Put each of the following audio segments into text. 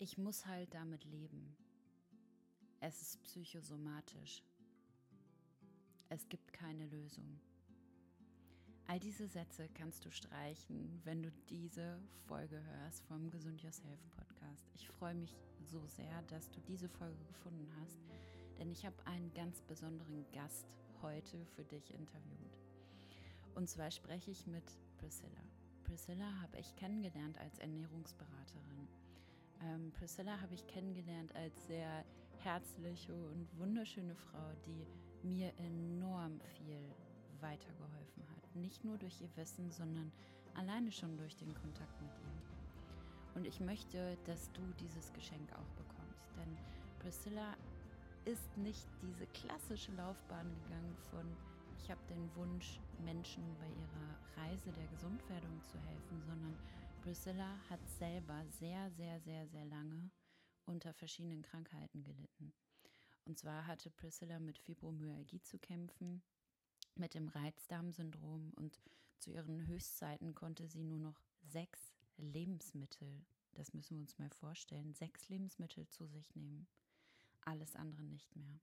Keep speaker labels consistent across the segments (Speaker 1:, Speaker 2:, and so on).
Speaker 1: Ich muss halt damit leben. Es ist psychosomatisch. Es gibt keine Lösung. All diese Sätze kannst du streichen, wenn du diese Folge hörst vom Gesund Yourself Podcast. Ich freue mich so sehr, dass du diese Folge gefunden hast, denn ich habe einen ganz besonderen Gast heute für dich interviewt. Und zwar spreche ich mit Priscilla. Priscilla habe ich kennengelernt als Ernährungsberaterin. Ähm, Priscilla habe ich kennengelernt als sehr herzliche und wunderschöne Frau, die mir enorm viel weitergeholfen hat. Nicht nur durch ihr Wissen, sondern alleine schon durch den Kontakt mit ihr. Und ich möchte, dass du dieses Geschenk auch bekommst. Denn Priscilla ist nicht diese klassische Laufbahn gegangen von, ich habe den Wunsch, Menschen bei ihrer Reise der Gesundwerdung zu helfen, sondern Priscilla hat selber sehr, sehr, sehr, sehr lange unter verschiedenen Krankheiten gelitten. Und zwar hatte Priscilla mit Fibromyalgie zu kämpfen, mit dem Reizdarmsyndrom und zu ihren Höchstzeiten konnte sie nur noch sechs Lebensmittel, das müssen wir uns mal vorstellen, sechs Lebensmittel zu sich nehmen. Alles andere nicht mehr.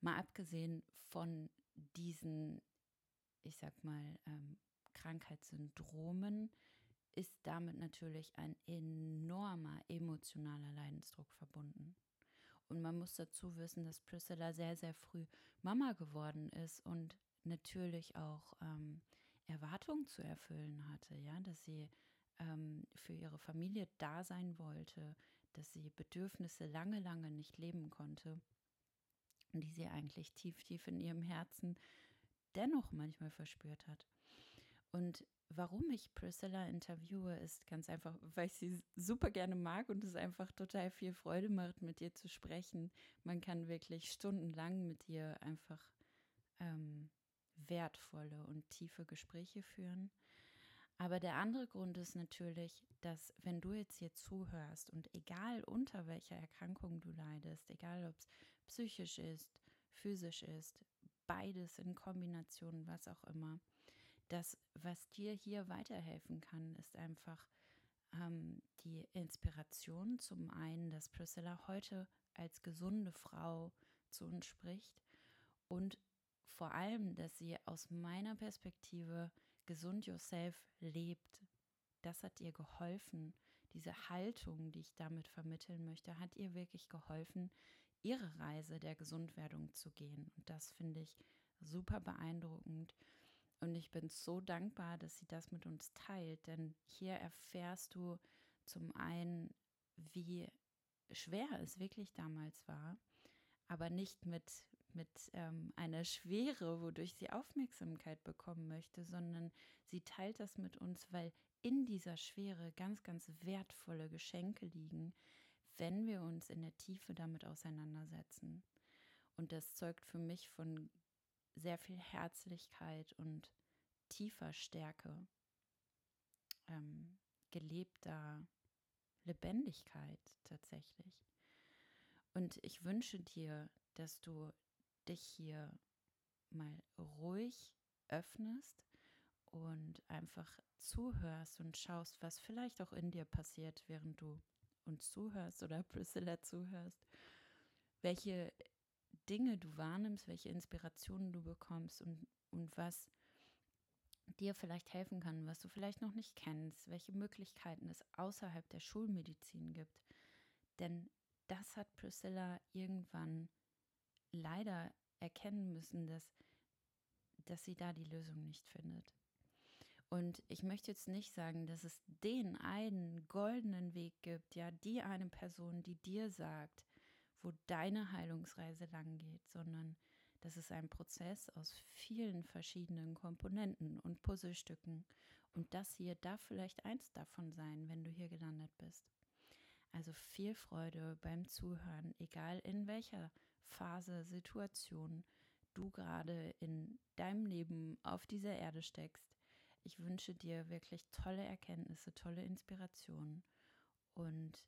Speaker 1: Mal abgesehen von diesen, ich sag mal, ähm, Krankheitssyndromen, ist damit natürlich ein enormer emotionaler Leidensdruck verbunden. Und man muss dazu wissen, dass Priscilla sehr, sehr früh Mama geworden ist und natürlich auch ähm, Erwartungen zu erfüllen hatte, ja, dass sie ähm, für ihre Familie da sein wollte, dass sie Bedürfnisse lange, lange nicht leben konnte die sie eigentlich tief, tief in ihrem Herzen dennoch manchmal verspürt hat. Und warum ich Priscilla interviewe, ist ganz einfach, weil ich sie super gerne mag und es einfach total viel Freude macht, mit ihr zu sprechen. Man kann wirklich stundenlang mit ihr einfach ähm, wertvolle und tiefe Gespräche führen. Aber der andere Grund ist natürlich, dass wenn du jetzt hier zuhörst und egal unter welcher Erkrankung du leidest, egal ob es psychisch ist, physisch ist, beides in Kombination, was auch immer, das, was dir hier weiterhelfen kann, ist einfach ähm, die Inspiration zum einen, dass Priscilla heute als gesunde Frau zu uns spricht und vor allem, dass sie aus meiner Perspektive gesund yourself lebt. Das hat ihr geholfen. Diese Haltung, die ich damit vermitteln möchte, hat ihr wirklich geholfen, ihre Reise der Gesundwerdung zu gehen. Und das finde ich super beeindruckend. Und ich bin so dankbar, dass sie das mit uns teilt, denn hier erfährst du zum einen, wie schwer es wirklich damals war, aber nicht mit, mit ähm, einer Schwere, wodurch sie Aufmerksamkeit bekommen möchte, sondern sie teilt das mit uns, weil in dieser Schwere ganz, ganz wertvolle Geschenke liegen, wenn wir uns in der Tiefe damit auseinandersetzen. Und das zeugt für mich von sehr viel Herzlichkeit und tiefer Stärke, ähm, gelebter Lebendigkeit tatsächlich. Und ich wünsche dir, dass du dich hier mal ruhig öffnest und einfach zuhörst und schaust, was vielleicht auch in dir passiert, während du uns zuhörst oder Priscilla zuhörst, welche Dinge du wahrnimmst, welche Inspirationen du bekommst und, und was dir vielleicht helfen kann, was du vielleicht noch nicht kennst, welche Möglichkeiten es außerhalb der Schulmedizin gibt. Denn das hat Priscilla irgendwann leider erkennen müssen, dass, dass sie da die Lösung nicht findet. Und ich möchte jetzt nicht sagen, dass es den einen goldenen Weg gibt, ja, die eine Person, die dir sagt, wo deine Heilungsreise lang geht, sondern das ist ein Prozess aus vielen verschiedenen Komponenten und Puzzlestücken. Und das hier darf vielleicht eins davon sein, wenn du hier gelandet bist. Also viel Freude beim Zuhören, egal in welcher Phase, Situation du gerade in deinem Leben auf dieser Erde steckst. Ich wünsche dir wirklich tolle Erkenntnisse, tolle Inspirationen und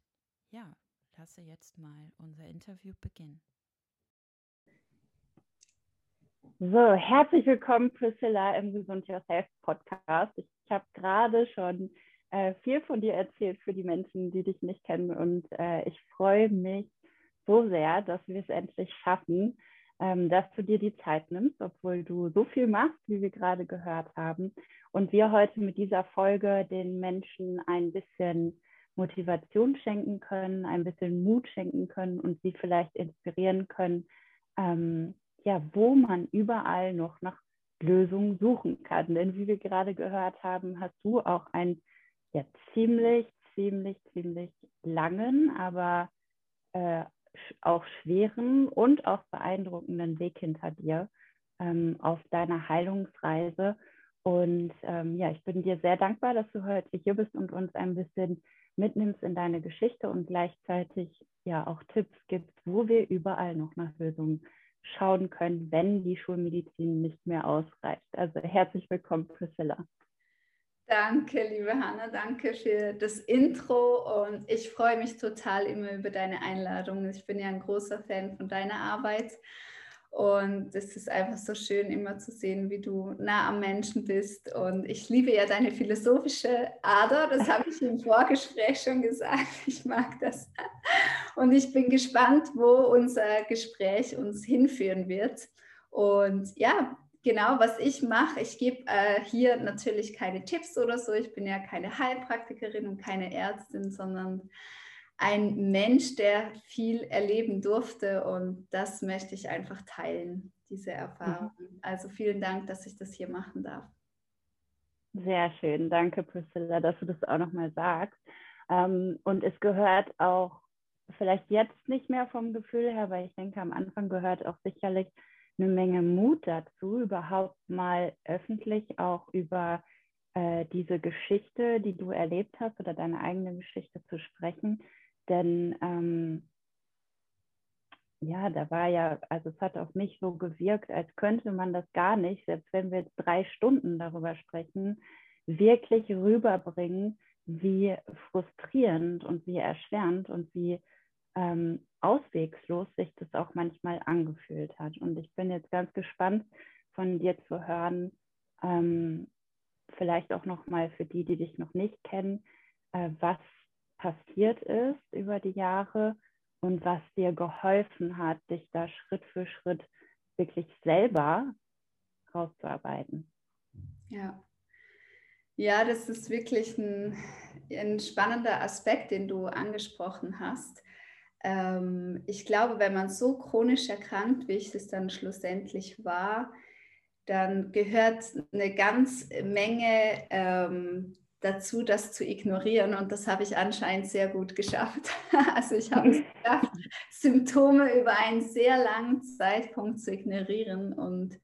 Speaker 1: ja, lasse jetzt mal unser Interview beginnen.
Speaker 2: So, herzlich willkommen, Priscilla, im Gesund Yourself Podcast. Ich, ich habe gerade schon äh, viel von dir erzählt für die Menschen, die dich nicht kennen. Und äh, ich freue mich so sehr, dass wir es endlich schaffen, ähm, dass du dir die Zeit nimmst, obwohl du so viel machst, wie wir gerade gehört haben. Und wir heute mit dieser Folge den Menschen ein bisschen Motivation schenken können, ein bisschen Mut schenken können und sie vielleicht inspirieren können, ähm, ja, wo man überall noch nach Lösungen suchen kann. Denn wie wir gerade gehört haben, hast du auch einen ja, ziemlich, ziemlich, ziemlich langen, aber äh, auch schweren und auch beeindruckenden Weg hinter dir ähm, auf deiner Heilungsreise. Und ähm, ja, ich bin dir sehr dankbar, dass du heute hier bist und uns ein bisschen mitnimmst in deine Geschichte und gleichzeitig ja auch Tipps gibst, wo wir überall noch nach Lösungen schauen können, wenn die Schulmedizin nicht mehr ausreicht. Also herzlich willkommen, Priscilla.
Speaker 3: Danke, liebe Hanna, danke für das Intro und ich freue mich total immer über deine Einladung. Ich bin ja ein großer Fan von deiner Arbeit und es ist einfach so schön, immer zu sehen, wie du nah am Menschen bist. Und ich liebe ja deine philosophische Ader. Das habe ich im Vorgespräch schon gesagt. Ich mag das. Und ich bin gespannt, wo unser Gespräch uns hinführen wird. Und ja, genau, was ich mache, ich gebe äh, hier natürlich keine Tipps oder so. Ich bin ja keine Heilpraktikerin und keine Ärztin, sondern ein Mensch, der viel erleben durfte und das möchte ich einfach teilen, diese Erfahrung. Mhm. Also vielen Dank, dass ich das hier machen darf.
Speaker 2: Sehr schön, danke Priscilla, dass du das auch nochmal sagst. Ähm, und es gehört auch, vielleicht jetzt nicht mehr vom Gefühl her, weil ich denke, am Anfang gehört auch sicherlich eine Menge Mut dazu, überhaupt mal öffentlich auch über äh, diese Geschichte, die du erlebt hast oder deine eigene Geschichte zu sprechen denn ähm, ja, da war ja, also es hat auf mich so gewirkt, als könnte man das gar nicht, selbst wenn wir drei Stunden darüber sprechen, wirklich rüberbringen, wie frustrierend und wie erschwerend und wie ähm, auswegslos sich das auch manchmal angefühlt hat. Und ich bin jetzt ganz gespannt, von dir zu hören, ähm, vielleicht auch nochmal für die, die dich noch nicht kennen, äh, was passiert ist über die Jahre und was dir geholfen hat, dich da Schritt für Schritt wirklich selber rauszuarbeiten.
Speaker 3: Ja. Ja, das ist wirklich ein, ein spannender Aspekt, den du angesprochen hast. Ähm, ich glaube, wenn man so chronisch erkrankt, wie ich es dann schlussendlich war, dann gehört eine ganz Menge ähm, dazu, das zu ignorieren. Und das habe ich anscheinend sehr gut geschafft. Also ich habe es geschafft, Symptome über einen sehr langen Zeitpunkt zu ignorieren und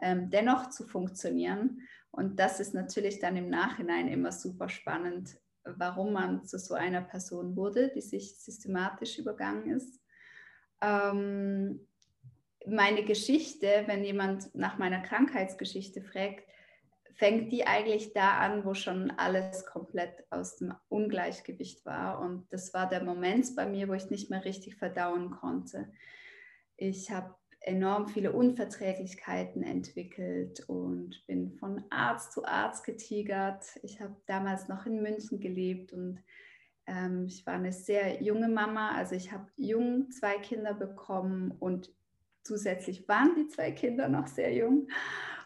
Speaker 3: ähm, dennoch zu funktionieren. Und das ist natürlich dann im Nachhinein immer super spannend, warum man zu so einer Person wurde, die sich systematisch übergangen ist. Ähm, meine Geschichte, wenn jemand nach meiner Krankheitsgeschichte fragt, fängt die eigentlich da an, wo schon alles komplett aus dem Ungleichgewicht war. Und das war der Moment bei mir, wo ich nicht mehr richtig verdauen konnte. Ich habe enorm viele Unverträglichkeiten entwickelt und bin von Arzt zu Arzt getigert. Ich habe damals noch in München gelebt und ähm, ich war eine sehr junge Mama. Also ich habe jung zwei Kinder bekommen und zusätzlich waren die zwei Kinder noch sehr jung.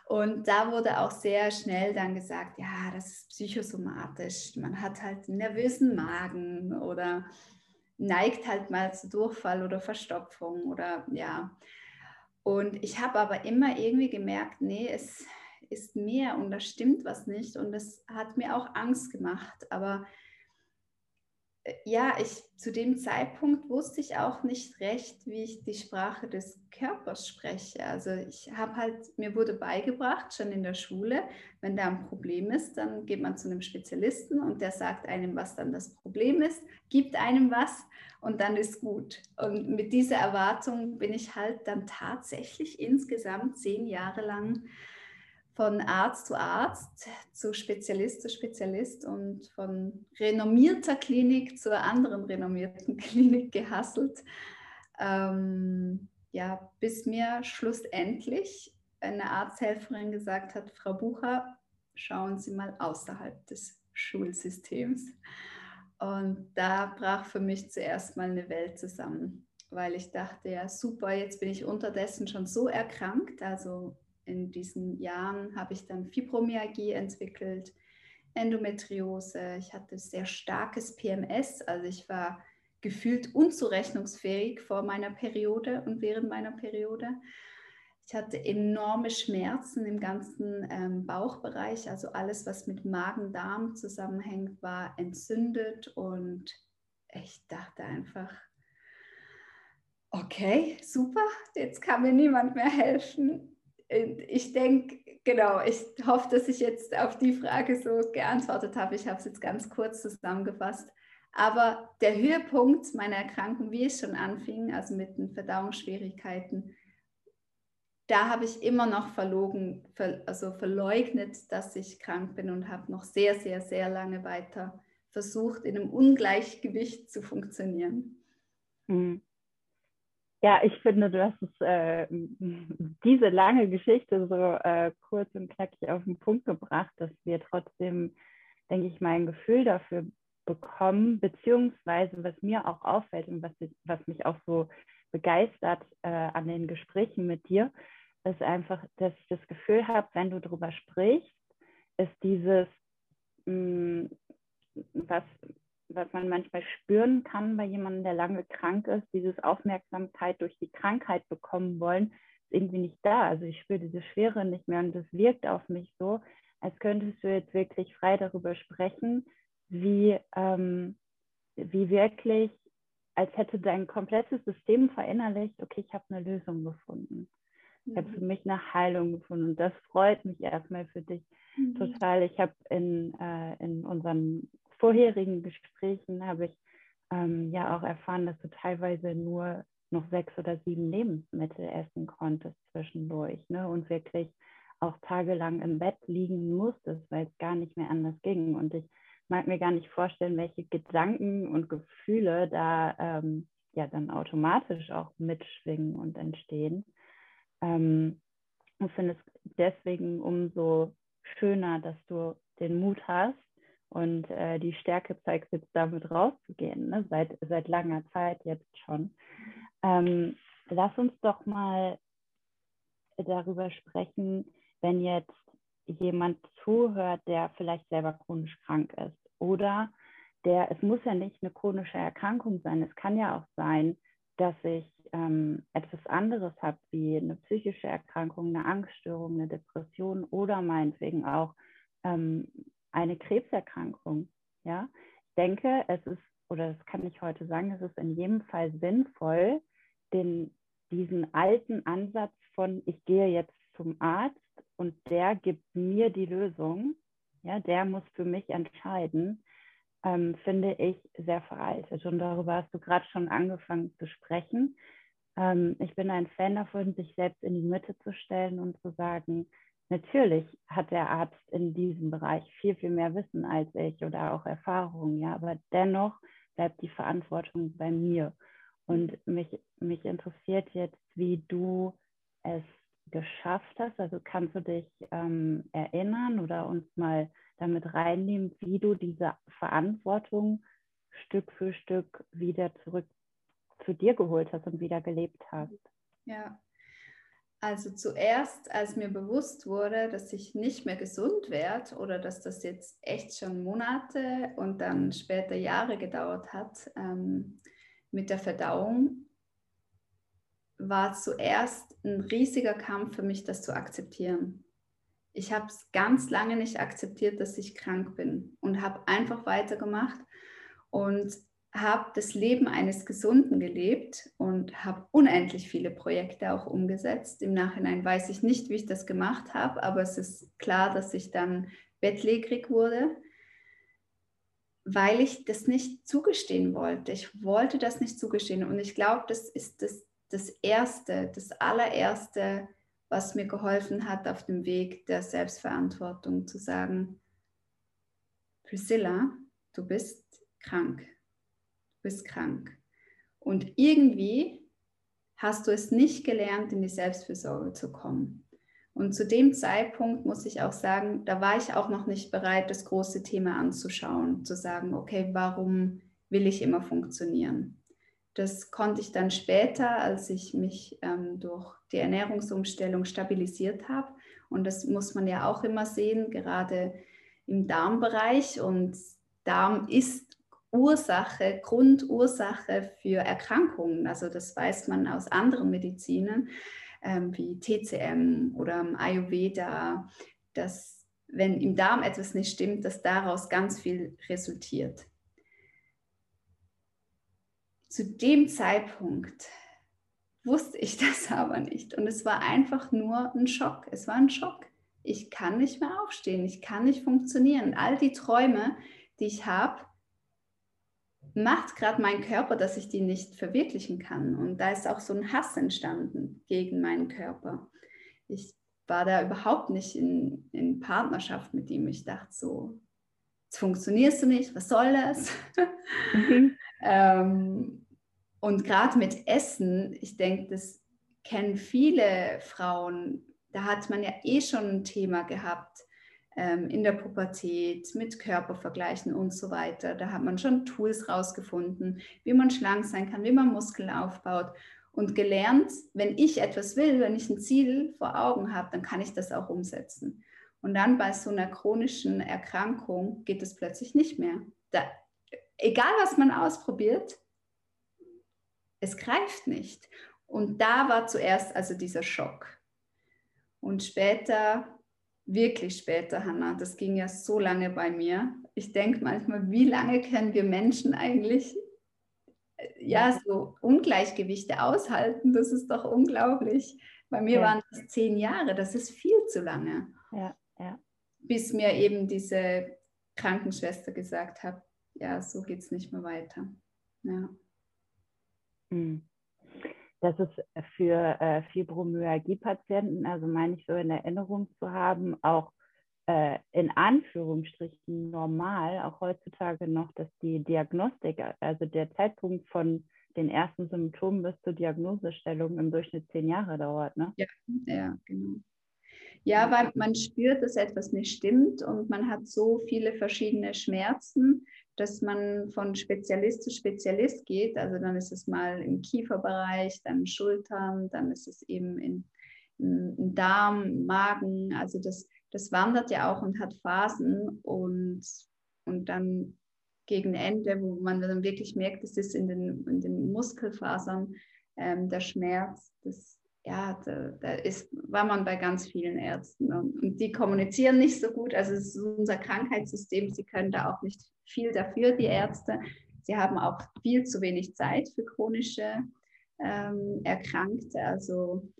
Speaker 3: Und da wurde auch sehr schnell dann gesagt, ja, das ist psychosomatisch. Man hat halt einen nervösen Magen oder neigt halt mal zu Durchfall oder Verstopfung oder ja. Und ich habe aber immer irgendwie gemerkt, nee, es ist mehr und da stimmt was nicht. Und das hat mir auch Angst gemacht. Aber ja, ich zu dem Zeitpunkt wusste ich auch nicht recht, wie ich die Sprache des Körpers spreche. Also ich habe halt, mir wurde beigebracht, schon in der Schule, wenn da ein Problem ist, dann geht man zu einem Spezialisten und der sagt einem, was dann das Problem ist, gibt einem was und dann ist gut. Und mit dieser Erwartung bin ich halt dann tatsächlich insgesamt zehn Jahre lang von Arzt zu Arzt, zu Spezialist zu Spezialist und von renommierter Klinik zur anderen renommierten Klinik gehasselt. Ähm, ja, bis mir schlussendlich eine Arzthelferin gesagt hat, Frau Bucher, schauen Sie mal außerhalb des Schulsystems. Und da brach für mich zuerst mal eine Welt zusammen, weil ich dachte, ja super, jetzt bin ich unterdessen schon so erkrankt. Also in diesen Jahren habe ich dann Fibromyalgie entwickelt, Endometriose, ich hatte sehr starkes PMS, also ich war gefühlt unzurechnungsfähig vor meiner Periode und während meiner Periode. Ich hatte enorme Schmerzen im ganzen ähm, Bauchbereich, also alles, was mit Magen-Darm zusammenhängt, war entzündet und ich dachte einfach, okay, super, jetzt kann mir niemand mehr helfen. Ich denke, genau, ich hoffe, dass ich jetzt auf die Frage so geantwortet habe. Ich habe es jetzt ganz kurz zusammengefasst. Aber der Höhepunkt meiner Erkrankung, wie es schon anfing, also mit den Verdauungsschwierigkeiten, da habe ich immer noch verlogen, also verleugnet, dass ich krank bin und habe noch sehr, sehr, sehr lange weiter versucht, in einem Ungleichgewicht zu funktionieren.
Speaker 2: Mhm. Ja, ich finde, du hast es, äh, diese lange Geschichte so äh, kurz und knackig auf den Punkt gebracht, dass wir trotzdem, denke ich mal, ein Gefühl dafür bekommen, beziehungsweise was mir auch auffällt und was, was mich auch so begeistert äh, an den Gesprächen mit dir, ist einfach, dass ich das Gefühl habe, wenn du darüber sprichst, ist dieses, mh, mm, was, was man manchmal spüren kann bei jemandem, der lange krank ist, dieses Aufmerksamkeit durch die Krankheit bekommen wollen, ist irgendwie nicht da. Also ich spüre diese Schwere nicht mehr und das wirkt auf mich so, als könntest du jetzt wirklich frei darüber sprechen, wie, ähm, wie wirklich, als hätte dein komplettes System verinnerlicht, okay, ich habe eine Lösung gefunden. Ich habe für mhm. mich eine Heilung gefunden und das freut mich erstmal für dich mhm. total. Ich habe in, äh, in unseren vorherigen Gesprächen habe ich ähm, ja auch erfahren, dass du teilweise nur noch sechs oder sieben Lebensmittel essen konntest zwischendurch ne? und wirklich auch tagelang im Bett liegen musstest, weil es gar nicht mehr anders ging. Und ich mag mir gar nicht vorstellen, welche Gedanken und Gefühle da ähm, ja dann automatisch auch mitschwingen und entstehen. Ähm, ich finde es deswegen umso schöner, dass du den Mut hast und äh, die Stärke zeigst, jetzt damit rauszugehen, ne? seit, seit langer Zeit jetzt schon. Ähm, lass uns doch mal darüber sprechen, wenn jetzt jemand zuhört, der vielleicht selber chronisch krank ist oder der, es muss ja nicht eine chronische Erkrankung sein, es kann ja auch sein, dass ich ähm, etwas anderes habe, wie eine psychische Erkrankung, eine Angststörung, eine Depression oder meinetwegen auch ähm, eine Krebserkrankung. Ja, ich denke, es ist, oder das kann ich heute sagen, es ist in jedem Fall sinnvoll, den, diesen alten Ansatz von, ich gehe jetzt zum Arzt und der gibt mir die Lösung, ja, der muss für mich entscheiden, ähm, finde ich sehr veraltet. Und darüber hast du gerade schon angefangen zu sprechen. Ähm, ich bin ein Fan davon, sich selbst in die Mitte zu stellen und zu sagen, natürlich hat der Arzt in diesem Bereich viel, viel mehr Wissen als ich oder auch Erfahrung, ja, aber dennoch bleibt die Verantwortung bei mir. Und mich, mich interessiert jetzt, wie du es geschafft hast. Also kannst du dich ähm, erinnern oder uns mal damit reinnehmen, wie du diese Verantwortung Stück für Stück wieder zurück zu dir geholt hast und wieder gelebt hast?
Speaker 3: Ja, also zuerst, als mir bewusst wurde, dass ich nicht mehr gesund werde oder dass das jetzt echt schon Monate und dann später Jahre gedauert hat ähm, mit der Verdauung, war zuerst ein riesiger Kampf für mich, das zu akzeptieren. Ich habe es ganz lange nicht akzeptiert, dass ich krank bin und habe einfach weitergemacht und habe das Leben eines Gesunden gelebt und habe unendlich viele Projekte auch umgesetzt. Im Nachhinein weiß ich nicht, wie ich das gemacht habe, aber es ist klar, dass ich dann bettlägerig wurde, weil ich das nicht zugestehen wollte. Ich wollte das nicht zugestehen und ich glaube, das ist das das Erste, das allererste, was mir geholfen hat auf dem Weg der Selbstverantwortung, zu sagen, Priscilla, du bist krank, bist krank. Und irgendwie hast du es nicht gelernt, in die Selbstfürsorge zu kommen. Und zu dem Zeitpunkt muss ich auch sagen, da war ich auch noch nicht bereit, das große Thema anzuschauen, zu sagen, okay, warum will ich immer funktionieren? Das konnte ich dann später, als ich mich ähm, durch die Ernährungsumstellung stabilisiert habe. Und das muss man ja auch immer sehen, gerade im Darmbereich. Und Darm ist Ursache, Grundursache für Erkrankungen. Also das weiß man aus anderen Medizinen ähm, wie TCM oder Ayurveda, dass wenn im Darm etwas nicht stimmt, dass daraus ganz viel resultiert. Zu dem Zeitpunkt wusste ich das aber nicht und es war einfach nur ein Schock. Es war ein Schock. Ich kann nicht mehr aufstehen, ich kann nicht funktionieren. All die Träume, die ich habe, macht gerade mein Körper, dass ich die nicht verwirklichen kann. Und da ist auch so ein Hass entstanden gegen meinen Körper. Ich war da überhaupt nicht in, in Partnerschaft mit ihm. Ich dachte so, jetzt funktionierst du nicht, was soll das? Mhm. ähm, und gerade mit Essen, ich denke, das kennen viele Frauen, da hat man ja eh schon ein Thema gehabt in der Pubertät, mit Körpervergleichen und so weiter. Da hat man schon Tools rausgefunden, wie man schlank sein kann, wie man Muskeln aufbaut und gelernt, wenn ich etwas will, wenn ich ein Ziel vor Augen habe, dann kann ich das auch umsetzen. Und dann bei so einer chronischen Erkrankung geht es plötzlich nicht mehr. Da, egal was man ausprobiert, es greift nicht. Und da war zuerst also dieser Schock. Und später wirklich später, Hannah. Das ging ja so lange bei mir. Ich denke manchmal, wie lange können wir Menschen eigentlich äh, ja so Ungleichgewichte aushalten? Das ist doch unglaublich. Bei mir ja. waren das zehn Jahre. Das ist viel zu lange.
Speaker 2: Ja, ja.
Speaker 3: Bis mir eben diese Krankenschwester gesagt hat, ja, so geht es nicht mehr weiter. Ja.
Speaker 2: Mhm das ist für äh, Fibromyalgie-Patienten, also meine ich so in Erinnerung zu haben, auch äh, in Anführungsstrichen normal, auch heutzutage noch, dass die Diagnostik, also der Zeitpunkt von den ersten Symptomen bis zur Diagnosestellung im Durchschnitt zehn Jahre dauert. Ne?
Speaker 3: Ja, ja, genau. Ja, weil man spürt, dass etwas nicht stimmt und man hat so viele verschiedene Schmerzen, dass man von Spezialist zu Spezialist geht. Also dann ist es mal im Kieferbereich, dann Schultern, dann ist es eben in, in Darm, Magen. Also das, das wandert ja auch und hat Phasen und, und dann gegen Ende, wo man dann wirklich merkt, es ist in den, in den Muskelfasern ähm, der Schmerz, das ja, da, da, ist, war man bei ganz vielen Ärzten und, und, die kommunizieren nicht so gut. Also es ist unser Krankheitssystem, sie können da auch nicht viel dafür, die Ärzte. Sie haben auch viel zu wenig Zeit für chronische ähm, Erkrankte. Also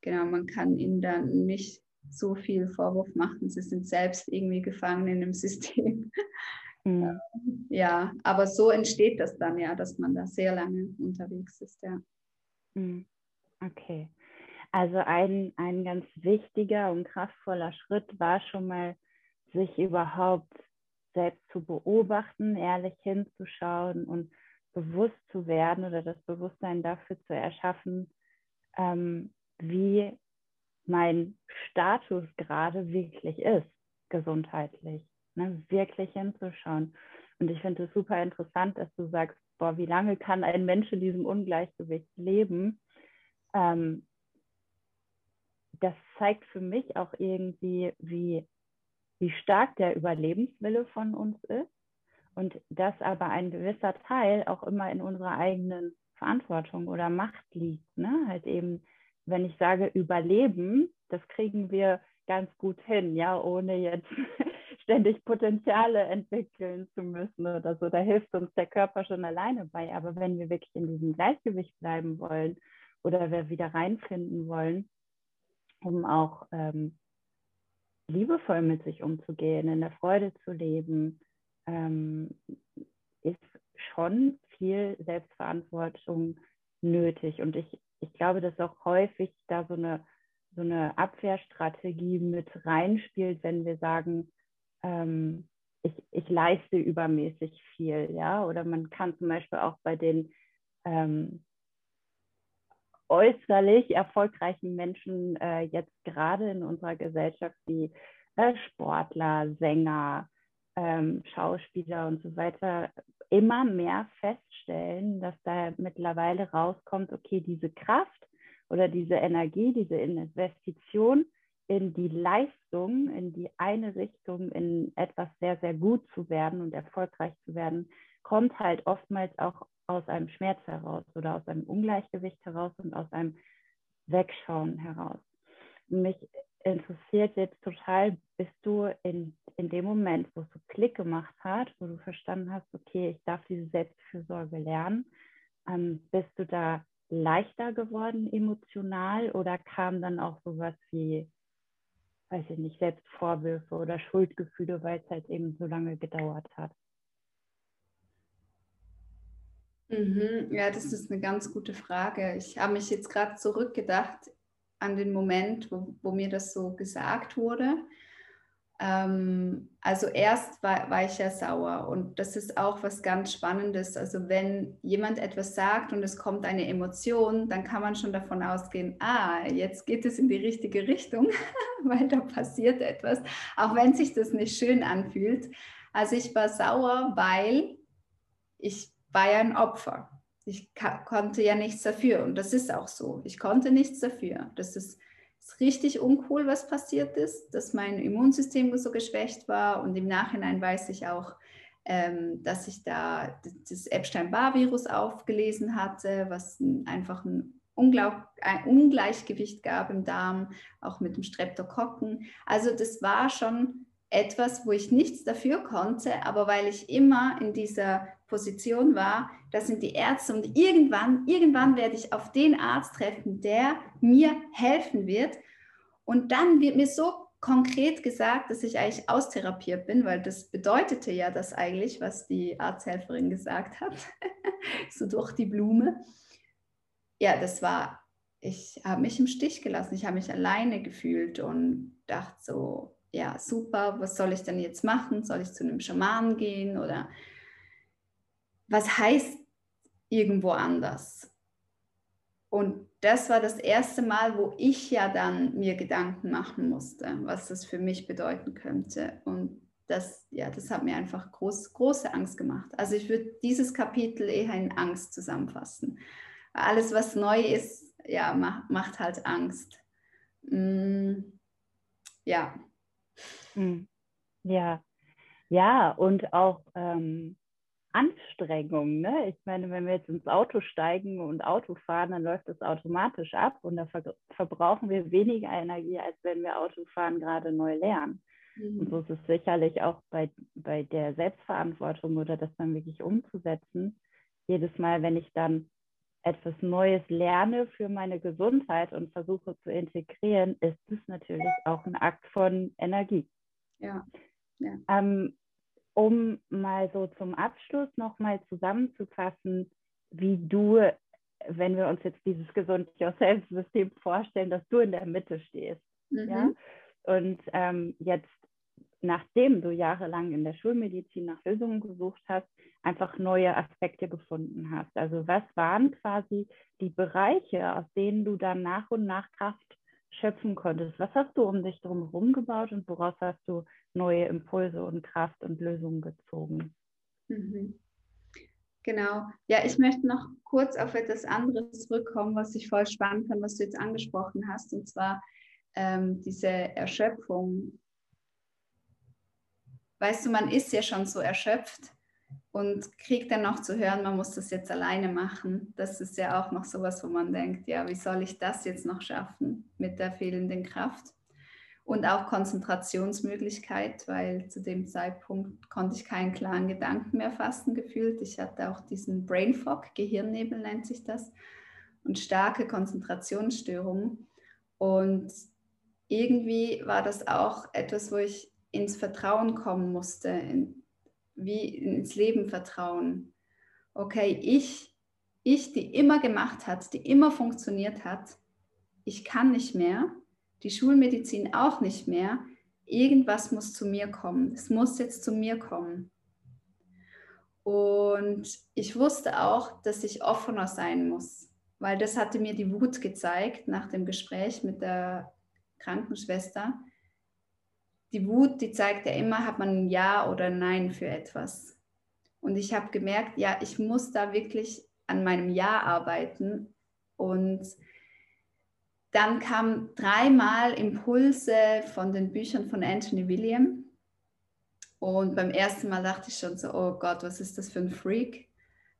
Speaker 3: genau, man kann ihnen dann nicht so viel Vorwurf machen. Sie sind selbst irgendwie gefangen in dem System. Mhm. Ja, aber so entsteht das dann ja, dass man da sehr lange unterwegs ist, ja.
Speaker 2: Mhm. Okay. Also ein, ein ganz wichtiger und kraftvoller Schritt war schon mal, sich überhaupt selbst zu beobachten, ehrlich hinzuschauen und bewusst zu werden oder das Bewusstsein dafür zu erschaffen, ähm, wie mein Status gerade wirklich ist, gesundheitlich, ne? wirklich hinzuschauen. Und ich finde es super interessant, dass du sagst, boah, wie lange kann ein Mensch in diesem Ungleichgewicht leben? Ähm, das zeigt für mich auch irgendwie, wie, wie stark der Überlebenswille von uns ist und dass aber ein gewisser Teil auch immer in unserer eigenen Verantwortung oder Macht liegt. Ne? Halt eben, wenn ich sage Überleben, das kriegen wir ganz gut hin, ja, ohne jetzt ständig Potenziale entwickeln zu müssen oder so. Da hilft uns der Körper schon alleine bei. Aber wenn wir wirklich in diesem Gleichgewicht bleiben wollen oder wir wieder reinfinden wollen, um auch ähm, liebevoll mit sich umzugehen, in der Freude zu leben, ähm, ist schon viel Selbstverantwortung nötig. Und ich, ich glaube, dass auch häufig da so eine, so eine Abwehrstrategie mit reinspielt, wenn wir sagen, ähm, ich, ich leiste übermäßig viel, ja, oder man kann zum Beispiel auch bei den ähm, äußerlich erfolgreichen Menschen äh, jetzt gerade in unserer Gesellschaft wie äh, Sportler, Sänger, ähm, Schauspieler und so weiter immer mehr feststellen, dass da mittlerweile rauskommt, okay, diese Kraft oder diese Energie, diese Investition in die Leistung, in die eine Richtung, in etwas sehr, sehr gut zu werden und erfolgreich zu werden, kommt halt oftmals auch aus einem Schmerz heraus oder aus einem Ungleichgewicht heraus und aus einem Wegschauen heraus. Mich interessiert jetzt total, bist du in, in dem Moment, wo es so Klick gemacht hat, wo du verstanden hast, okay, ich darf diese Selbstfürsorge lernen, ähm, bist du da leichter geworden emotional oder kam dann auch sowas wie, weiß ich nicht, Selbstvorwürfe oder Schuldgefühle, weil es halt eben so lange gedauert hat?
Speaker 3: Mhm. Ja, das ist eine ganz gute Frage. Ich habe mich jetzt gerade zurückgedacht an den Moment, wo, wo mir das so gesagt wurde. Ähm, also erst war, war ich ja sauer und das ist auch was ganz Spannendes. Also wenn jemand etwas sagt und es kommt eine Emotion, dann kann man schon davon ausgehen, ah, jetzt geht es in die richtige Richtung, weil da passiert etwas, auch wenn sich das nicht schön anfühlt. Also ich war sauer, weil ich war ja ein Opfer. Ich konnte ja nichts dafür und das ist auch so. Ich konnte nichts dafür. Das ist, ist richtig uncool, was passiert ist, dass mein Immunsystem so geschwächt war und im Nachhinein weiß ich auch, ähm, dass ich da das Epstein-Barr-Virus aufgelesen hatte, was einfach ein, ein Ungleichgewicht gab im Darm, auch mit dem Streptokokken. Also das war schon etwas, wo ich nichts dafür konnte, aber weil ich immer in dieser Position war, das sind die Ärzte und irgendwann, irgendwann werde ich auf den Arzt treffen, der mir helfen wird. Und dann wird mir so konkret gesagt, dass ich eigentlich austherapiert bin, weil das bedeutete ja das eigentlich, was die Arzthelferin gesagt hat, so durch die Blume. Ja, das war, ich habe mich im Stich gelassen, ich habe mich alleine gefühlt und dachte so, ja, super, was soll ich denn jetzt machen? Soll ich zu einem Schamanen gehen oder was heißt irgendwo anders? Und das war das erste Mal, wo ich ja dann mir Gedanken machen musste, was das für mich bedeuten könnte. Und das, ja, das hat mir einfach groß, große Angst gemacht. Also ich würde dieses Kapitel eher in Angst zusammenfassen. Alles, was neu ist, ja, macht, macht halt Angst. Mm, ja.
Speaker 2: Hm. Ja, ja, und auch ähm, Anstrengung. Ne? Ich meine, wenn wir jetzt ins Auto steigen und Auto fahren, dann läuft das automatisch ab und da ver verbrauchen wir weniger Energie, als wenn wir Autofahren gerade neu lernen. Mhm. Und so ist es sicherlich auch bei, bei der Selbstverantwortung oder das dann wirklich umzusetzen. Jedes Mal, wenn ich dann etwas Neues lerne für meine Gesundheit und versuche zu integrieren, ist es natürlich auch ein Akt von Energie.
Speaker 3: Ja. ja.
Speaker 2: Ähm, um mal so zum Abschluss nochmal zusammenzufassen, wie du, wenn wir uns jetzt dieses Gesund Yourself-System vorstellen, dass du in der Mitte stehst. Mhm. Ja? Und ähm, jetzt, nachdem du jahrelang in der Schulmedizin nach Lösungen gesucht hast, einfach neue Aspekte gefunden hast. Also was waren quasi die Bereiche, aus denen du dann nach und nach Kraft schöpfen konntest? Was hast du um dich drumherum gebaut und woraus hast du neue Impulse und Kraft und Lösungen gezogen?
Speaker 3: Mhm. Genau. Ja, ich möchte noch kurz auf etwas anderes zurückkommen, was ich voll spannend fand, was du jetzt angesprochen hast, und zwar ähm, diese Erschöpfung. Weißt du, man ist ja schon so erschöpft und kriegt dann noch zu hören, man muss das jetzt alleine machen. Das ist ja auch noch sowas, wo man denkt, ja, wie soll ich das jetzt noch schaffen mit der fehlenden Kraft? Und auch Konzentrationsmöglichkeit, weil zu dem Zeitpunkt konnte ich keinen klaren Gedanken mehr fassen gefühlt. Ich hatte auch diesen Brain Fog, Gehirnnebel nennt sich das, und starke Konzentrationsstörungen. Und irgendwie war das auch etwas, wo ich ins Vertrauen kommen musste, wie ins Leben vertrauen. Okay, ich, ich, die immer gemacht hat, die immer funktioniert hat, ich kann nicht mehr, die Schulmedizin auch nicht mehr. Irgendwas muss zu mir kommen. Es muss jetzt zu mir kommen. Und ich wusste auch, dass ich offener sein muss. weil das hatte mir die Wut gezeigt nach dem Gespräch mit der Krankenschwester. Die Wut, die zeigt ja immer, hat man ein Ja oder Nein für etwas. Und ich habe gemerkt, ja, ich muss da wirklich an meinem Ja arbeiten. Und dann kamen dreimal Impulse von den Büchern von Anthony William. Und beim ersten Mal dachte ich schon so, oh Gott, was ist das für ein Freak?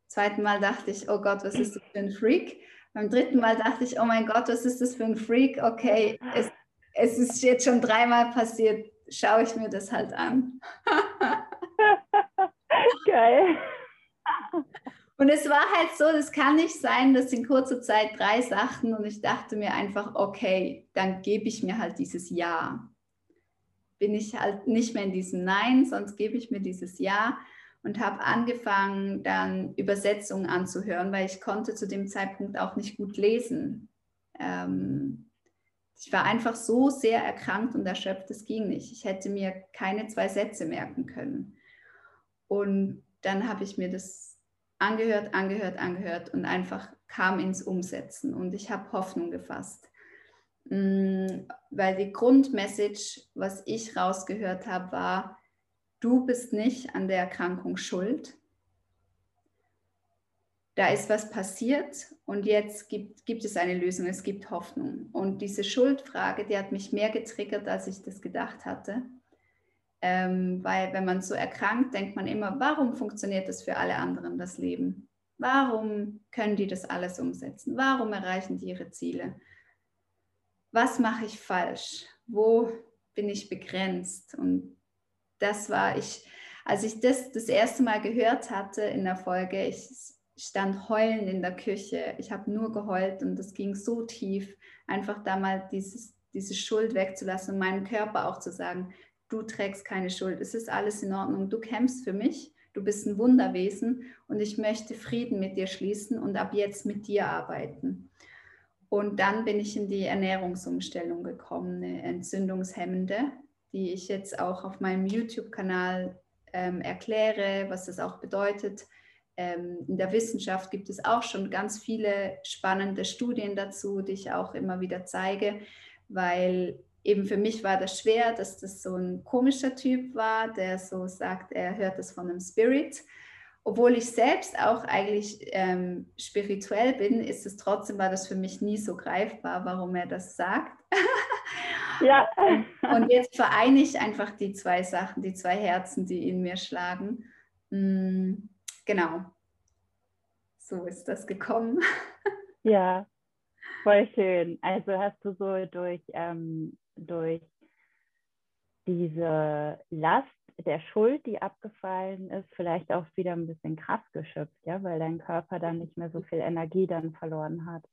Speaker 3: Zweiten Mal dachte ich, oh Gott, was ist das für ein Freak? Beim dritten Mal dachte ich, oh mein Gott, was ist das für ein Freak? Okay, es, es ist jetzt schon dreimal passiert, schaue ich mir das halt an.
Speaker 2: Geil.
Speaker 3: Und es war halt so, es kann nicht sein, dass in kurzer Zeit drei Sachen und ich dachte mir einfach, okay, dann gebe ich mir halt dieses Ja. Bin ich halt nicht mehr in diesem Nein, sonst gebe ich mir dieses Ja und habe angefangen, dann Übersetzungen anzuhören, weil ich konnte zu dem Zeitpunkt auch nicht gut lesen. Ähm, ich war einfach so sehr erkrankt und erschöpft, es ging nicht. Ich hätte mir keine zwei Sätze merken können. Und dann habe ich mir das angehört, angehört, angehört und einfach kam ins Umsetzen. Und ich habe Hoffnung gefasst. Mm, weil die Grundmessage, was ich rausgehört habe, war, du bist nicht an der Erkrankung schuld. Da ist was passiert und jetzt gibt, gibt es eine Lösung, es gibt Hoffnung. Und diese Schuldfrage, die hat mich mehr getriggert, als ich das gedacht hatte. Ähm, weil wenn man so erkrankt, denkt man immer, warum funktioniert das für alle anderen, das Leben? Warum können die das alles umsetzen? Warum erreichen die ihre Ziele? Was mache ich falsch? Wo bin ich begrenzt? Und das war ich, als ich das das erste Mal gehört hatte in der Folge, ich stand heulend in der Küche. Ich habe nur geheult und das ging so tief, einfach da mal dieses, diese Schuld wegzulassen und meinem Körper auch zu sagen, du trägst keine Schuld, es ist alles in Ordnung, du kämpfst für mich, du bist ein Wunderwesen und ich möchte Frieden mit dir schließen und ab jetzt mit dir arbeiten. Und dann bin ich in die Ernährungsumstellung gekommen, eine entzündungshemmende, die ich jetzt auch auf meinem YouTube-Kanal ähm, erkläre, was das auch bedeutet. Ähm, in der Wissenschaft gibt es auch schon ganz viele spannende Studien dazu, die ich auch immer wieder zeige, weil eben für mich war das schwer, dass das so ein komischer Typ war, der so sagt, er hört das von einem Spirit. Obwohl ich selbst auch eigentlich ähm, spirituell bin, ist es trotzdem, war das für mich nie so greifbar, warum er das sagt. Ja. Und jetzt vereine ich einfach die zwei Sachen, die zwei Herzen, die in mir schlagen. Mm, genau. So ist das gekommen.
Speaker 2: Ja, voll schön. Also hast du so durch, ähm, durch diese Last der Schuld, die abgefallen ist, vielleicht auch wieder ein bisschen Kraft geschöpft, ja, weil dein Körper dann nicht mehr so viel Energie dann verloren hat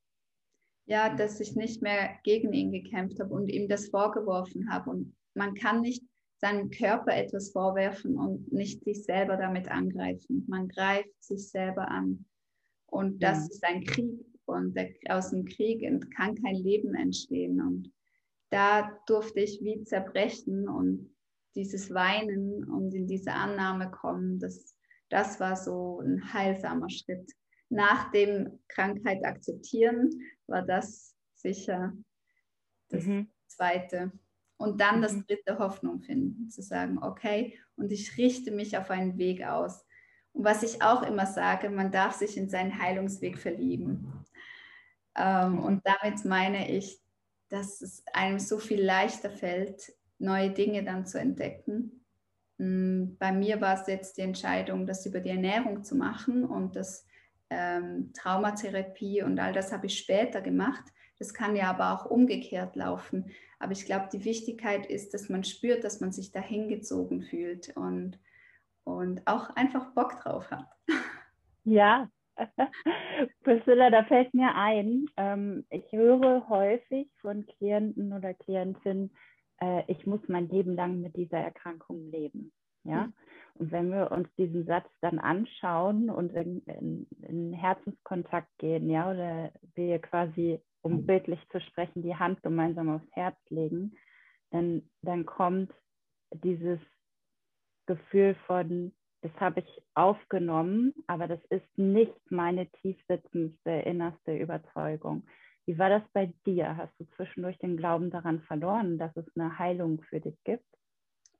Speaker 3: ja, dass ich nicht mehr gegen ihn gekämpft habe und ihm das vorgeworfen habe. Und man kann nicht seinem Körper etwas vorwerfen und nicht sich selber damit angreifen. Man greift sich selber an. Und das ja. ist ein Krieg. Und der, aus dem Krieg kann kein Leben entstehen. Und da durfte ich wie zerbrechen und dieses Weinen und in diese Annahme kommen, das, das war so ein heilsamer Schritt nach dem Krankheit akzeptieren, war das sicher das mhm. zweite. Und dann mhm. das dritte Hoffnung finden, zu sagen, okay, und ich richte mich auf einen Weg aus. Und was ich auch immer sage, man darf sich in seinen Heilungsweg verlieben. Ähm, und damit meine ich, dass es einem so viel leichter fällt, neue Dinge dann zu entdecken. Mm, bei mir war es jetzt die Entscheidung, das über die Ernährung zu machen und das ähm, Traumatherapie und all das habe ich später gemacht. Das kann ja aber auch umgekehrt laufen. Aber ich glaube, die Wichtigkeit ist, dass man spürt, dass man sich dahin gezogen fühlt und, und auch einfach Bock drauf hat.
Speaker 2: Ja, Priscilla, da fällt mir ein, ähm, ich höre häufig von Klienten oder Klientinnen, äh, ich muss mein Leben lang mit dieser Erkrankung leben. Ja? Mhm. Und wenn wir uns diesen Satz dann anschauen und in, in, in Herzenskontakt gehen, ja, oder wir quasi, um mhm. bildlich zu sprechen, die Hand gemeinsam aufs Herz legen, dann, dann kommt dieses Gefühl von, das habe ich aufgenommen, aber das ist nicht meine tiefsitzendste, innerste Überzeugung. Wie war das bei dir? Hast du zwischendurch den Glauben daran verloren, dass es eine Heilung für dich gibt?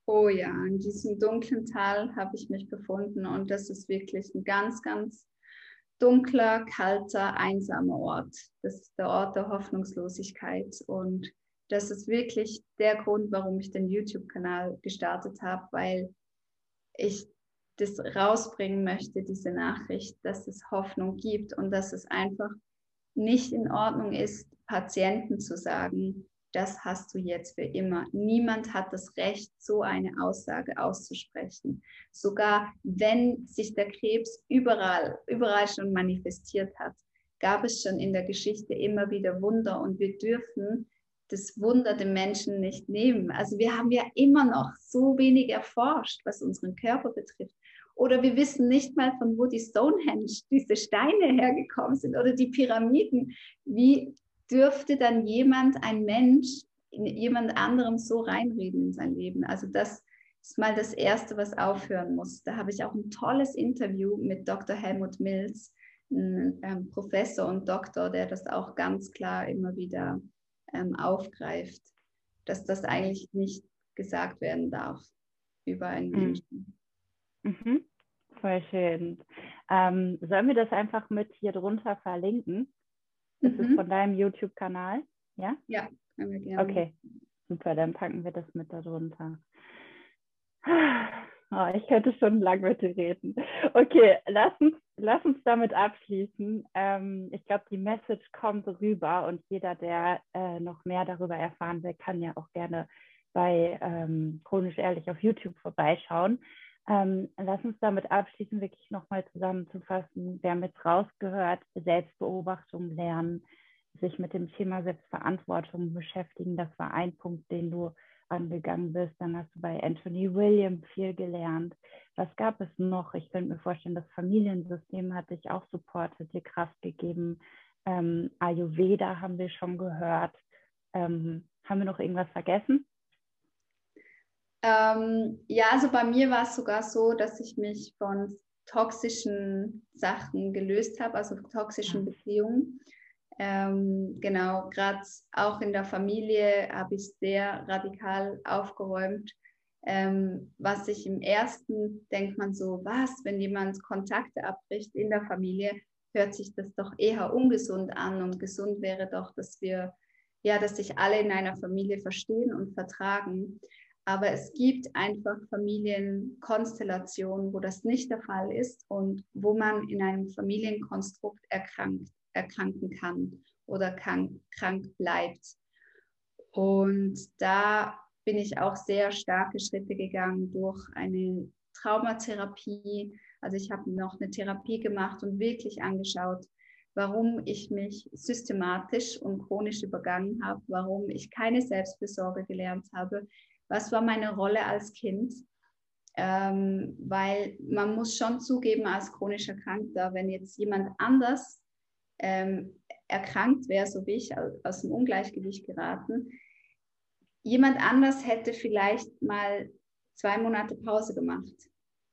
Speaker 3: Oh ja, in diesem dunklen Tal habe ich mich befunden und das ist wirklich ein ganz, ganz dunkler, kalter, einsamer Ort. Das ist der Ort der Hoffnungslosigkeit und das ist wirklich der Grund, warum ich den YouTube-Kanal gestartet habe, weil ich das rausbringen möchte, diese Nachricht, dass es Hoffnung gibt und dass es einfach nicht in Ordnung ist, Patienten zu sagen, das hast du jetzt für immer. Niemand hat das Recht, so eine Aussage auszusprechen. Sogar wenn sich der Krebs überall, überall schon manifestiert hat, gab es schon in der Geschichte immer wieder Wunder und wir dürfen das Wunder dem Menschen nicht nehmen. Also wir haben ja immer noch so wenig erforscht, was unseren Körper betrifft. Oder wir wissen nicht mal, von wo die Stonehenge, diese Steine hergekommen sind oder die Pyramiden. Wie dürfte dann jemand, ein Mensch, jemand anderem so reinreden in sein Leben? Also das ist mal das Erste, was aufhören muss. Da habe ich auch ein tolles Interview mit Dr. Helmut Mills, ein ähm, Professor und Doktor, der das auch ganz klar immer wieder ähm, aufgreift, dass das eigentlich nicht gesagt werden darf über einen mhm. Menschen.
Speaker 2: Mhm. Voll schön. Ähm, sollen wir das einfach mit hier drunter verlinken? Das mhm. ist von deinem YouTube-Kanal, ja?
Speaker 3: Ja, können wir gerne.
Speaker 2: Okay, super, dann packen wir das mit darunter. Oh, ich könnte schon lang mit dir reden. Okay, lass uns, lass uns damit abschließen. Ähm, ich glaube, die Message kommt rüber und jeder, der äh, noch mehr darüber erfahren will, kann ja auch gerne bei ähm, Chronisch Ehrlich auf YouTube vorbeischauen. Ähm, lass uns damit abschließen, wirklich nochmal zusammenzufassen. Haben jetzt rausgehört, Selbstbeobachtung lernen, sich mit dem Thema Selbstverantwortung beschäftigen. Das war ein Punkt, den du angegangen bist. Dann hast du bei Anthony William viel gelernt. Was gab es noch? Ich könnte mir vorstellen, das Familiensystem hat dich auch supportet, dir Kraft gegeben. Ähm, Ayurveda haben wir schon gehört. Ähm, haben wir noch irgendwas vergessen?
Speaker 3: Ähm, ja, also bei mir war es sogar so, dass ich mich von toxischen Sachen gelöst habe, also toxischen Beziehungen. Ähm, genau, gerade auch in der Familie habe ich sehr radikal aufgeräumt. Ähm, was ich im ersten denkt man so, was, wenn jemand Kontakte abbricht in der Familie, hört sich das doch eher ungesund an und gesund wäre doch, dass wir, ja, dass sich alle in einer Familie verstehen und vertragen. Aber es gibt einfach Familienkonstellationen, wo das nicht der Fall ist und wo man in einem Familienkonstrukt erkrankt, erkranken kann oder krank, krank bleibt. Und da bin ich auch sehr starke Schritte gegangen durch eine Traumatherapie. Also ich habe noch eine Therapie gemacht und wirklich angeschaut, warum ich mich systematisch und chronisch übergangen habe, warum ich keine Selbstbesorge gelernt habe, was war meine Rolle als Kind? Ähm, weil man muss schon zugeben als chronisch Erkrankter, wenn jetzt jemand anders ähm, erkrankt wäre, so wie ich, aus dem Ungleichgewicht geraten, jemand anders hätte vielleicht mal zwei Monate Pause gemacht.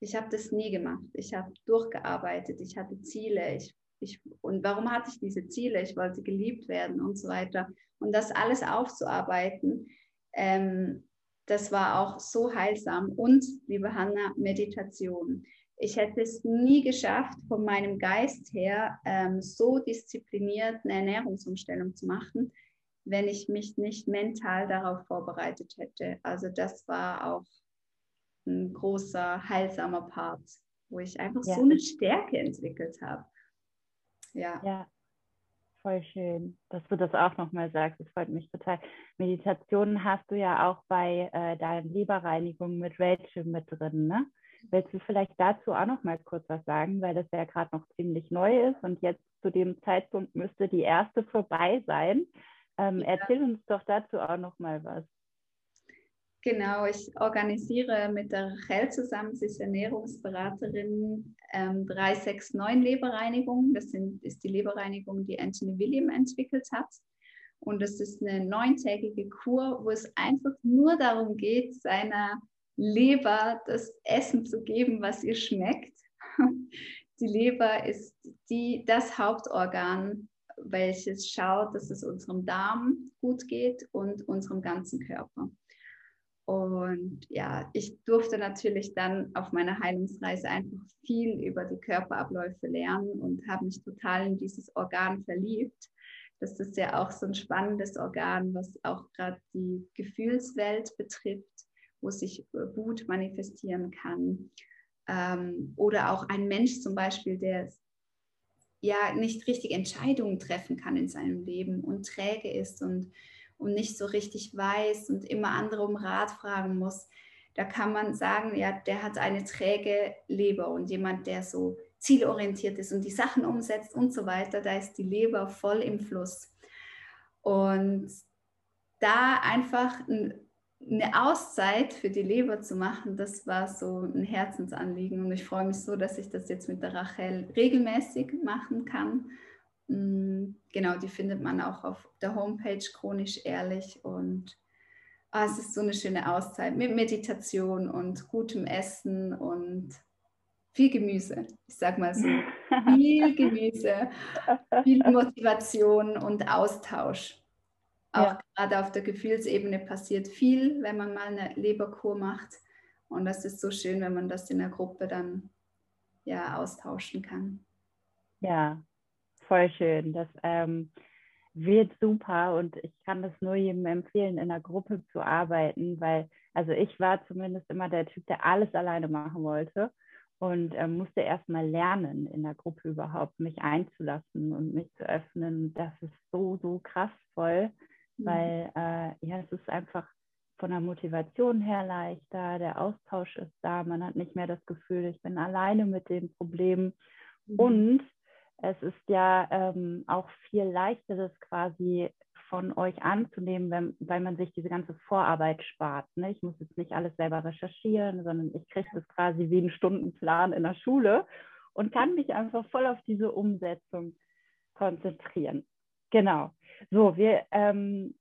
Speaker 3: Ich habe das nie gemacht. Ich habe durchgearbeitet. Ich hatte Ziele. Ich, ich, und warum hatte ich diese Ziele? Ich wollte geliebt werden und so weiter. Und das alles aufzuarbeiten, ähm, das war auch so heilsam. Und, liebe Hanna, Meditation. Ich hätte es nie geschafft, von meinem Geist her ähm, so diszipliniert eine Ernährungsumstellung zu machen, wenn ich mich nicht mental darauf vorbereitet hätte. Also das war auch ein großer, heilsamer Part, wo ich einfach ja. so eine Stärke entwickelt habe.
Speaker 2: Ja. ja voll schön, dass du das auch nochmal sagst. Das freut mich total. Meditationen hast du ja auch bei äh, deinen Leberreinigungen mit Rachel mit drin, ne? Willst du vielleicht dazu auch noch mal kurz was sagen, weil das ja gerade noch ziemlich neu ist und jetzt zu dem Zeitpunkt müsste die erste vorbei sein. Ähm, ja. Erzähl uns doch dazu auch noch mal was.
Speaker 3: Genau, ich organisiere mit der Rachel zusammen, sie ist Ernährungsberaterin, ähm, 369 Leberreinigung. Das sind, ist die Leberreinigung, die Anthony William entwickelt hat. Und das ist eine neuntägige Kur, wo es einfach nur darum geht, seiner Leber das Essen zu geben, was ihr schmeckt. Die Leber ist die, das Hauptorgan, welches schaut, dass es unserem Darm gut geht und unserem ganzen Körper. Und ja, ich durfte natürlich dann auf meiner Heilungsreise einfach viel über die Körperabläufe lernen und habe mich total in dieses Organ verliebt. Das ist ja auch so ein spannendes Organ, was auch gerade die Gefühlswelt betrifft, wo sich Wut manifestieren kann. Ähm, oder auch ein Mensch zum Beispiel, der ja nicht richtig Entscheidungen treffen kann in seinem Leben und träge ist und und nicht so richtig weiß und immer andere um Rat fragen muss, da kann man sagen, ja, der hat eine träge Leber und jemand, der so zielorientiert ist und die Sachen umsetzt und so weiter, da ist die Leber voll im Fluss. Und da einfach eine Auszeit für die Leber zu machen, das war so ein Herzensanliegen und ich freue mich so, dass ich das jetzt mit der Rachel regelmäßig machen kann genau, die findet man auch auf der Homepage chronisch ehrlich und oh, es ist so eine schöne Auszeit mit Meditation und gutem Essen und viel Gemüse. Ich sag mal so, viel Gemüse, viel Motivation und Austausch. Auch ja. gerade auf der Gefühlsebene passiert viel, wenn man mal eine Leberkur macht. Und das ist so schön, wenn man das in der Gruppe dann ja austauschen kann.
Speaker 2: Ja, voll schön. Das ähm, wird super und ich kann das nur jedem empfehlen, in einer Gruppe zu arbeiten, weil, also ich war zumindest immer der Typ, der alles alleine machen wollte und ähm, musste erst mal lernen, in der Gruppe überhaupt mich einzulassen und mich zu öffnen. Das ist so, so kraftvoll, mhm. weil äh, ja, es ist einfach von der Motivation her leichter, der Austausch ist da, man hat nicht mehr das Gefühl, ich bin alleine mit den Problemen. Mhm. Und es ist ja ähm, auch viel leichter, das quasi von euch anzunehmen, wenn, weil man sich diese ganze Vorarbeit spart. Ne? Ich muss jetzt nicht alles selber recherchieren, sondern ich kriege das quasi wie einen Stundenplan in der Schule und kann mich einfach voll auf diese Umsetzung konzentrieren. Genau. So, wir ähm,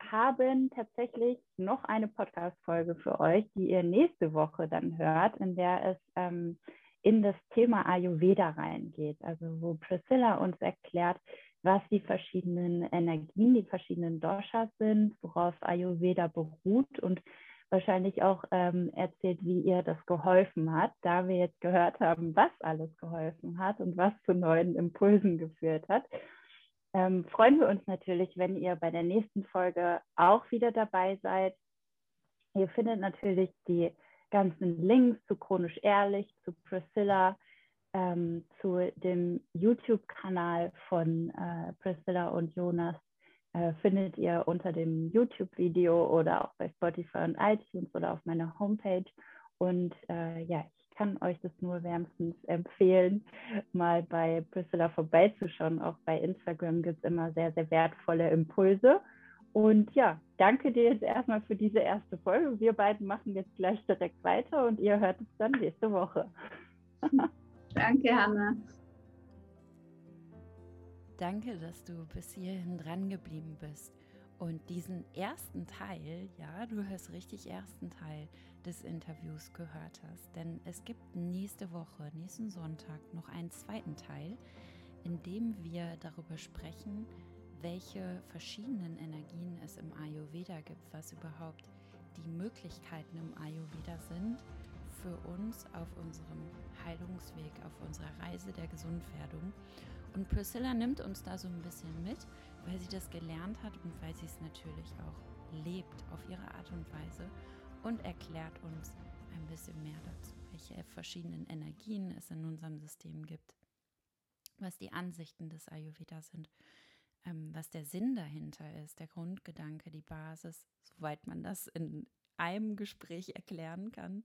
Speaker 2: haben tatsächlich noch eine Podcast-Folge für euch, die ihr nächste Woche dann hört, in der es ähm, in das Thema Ayurveda reingeht, also wo Priscilla uns erklärt, was die verschiedenen Energien, die verschiedenen Doshas sind, worauf Ayurveda beruht und wahrscheinlich auch ähm, erzählt, wie ihr das geholfen hat, da wir jetzt gehört haben, was alles geholfen hat und was zu neuen Impulsen geführt hat. Ähm, freuen wir uns natürlich, wenn ihr bei der nächsten Folge auch wieder dabei seid. Ihr findet natürlich die ganzen Links zu Chronisch Ehrlich, zu Priscilla, ähm, zu dem YouTube-Kanal von äh, Priscilla und Jonas äh, findet ihr unter dem YouTube-Video oder auch bei Spotify und iTunes oder auf meiner Homepage. Und äh, ja, ich kann euch das nur wärmstens empfehlen, mal bei Priscilla vorbeizuschauen. Auch bei Instagram gibt es immer sehr, sehr wertvolle Impulse. Und ja, danke dir jetzt erstmal für diese erste Folge. Wir beiden machen jetzt gleich direkt weiter und ihr hört es dann nächste Woche.
Speaker 3: danke, Hanna.
Speaker 1: Danke, dass du bis hierhin dran geblieben bist und diesen ersten Teil, ja, du hörst richtig ersten Teil des Interviews gehört hast. Denn es gibt nächste Woche, nächsten Sonntag, noch einen zweiten Teil, in dem wir darüber sprechen, welche verschiedenen Energien es im Ayurveda gibt, was überhaupt die Möglichkeiten im Ayurveda sind für uns auf unserem Heilungsweg, auf unserer Reise der Gesundwerdung. Und Priscilla nimmt uns da so ein bisschen mit, weil sie das gelernt hat und weil sie es natürlich auch lebt auf ihre Art und Weise und erklärt uns ein bisschen mehr dazu, welche verschiedenen Energien es in unserem System gibt, was die Ansichten des Ayurveda sind ähm, was der Sinn dahinter ist, der Grundgedanke, die Basis, soweit man das in einem Gespräch erklären kann.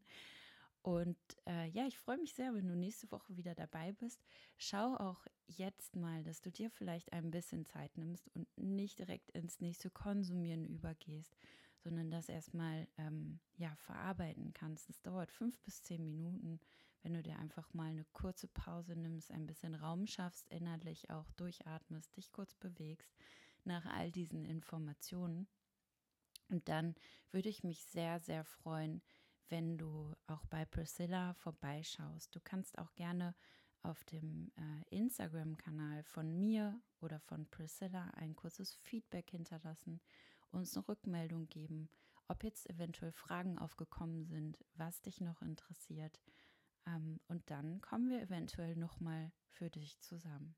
Speaker 1: Und äh, ja, ich freue mich sehr, wenn du nächste Woche wieder dabei bist. Schau auch jetzt mal, dass du dir vielleicht ein bisschen Zeit nimmst und nicht direkt ins nächste Konsumieren übergehst, sondern das erstmal ähm, ja, verarbeiten kannst. Es dauert fünf bis zehn Minuten wenn du dir einfach mal eine kurze Pause nimmst, ein bisschen Raum schaffst, innerlich auch durchatmest, dich kurz bewegst nach all diesen Informationen. Und dann würde ich mich sehr, sehr freuen, wenn du auch bei Priscilla vorbeischaust. Du kannst auch gerne auf dem äh, Instagram-Kanal von mir oder von Priscilla ein kurzes Feedback hinterlassen, uns eine Rückmeldung geben, ob jetzt eventuell Fragen aufgekommen sind, was dich noch interessiert. Ähm, und dann kommen wir eventuell nochmal für dich zusammen.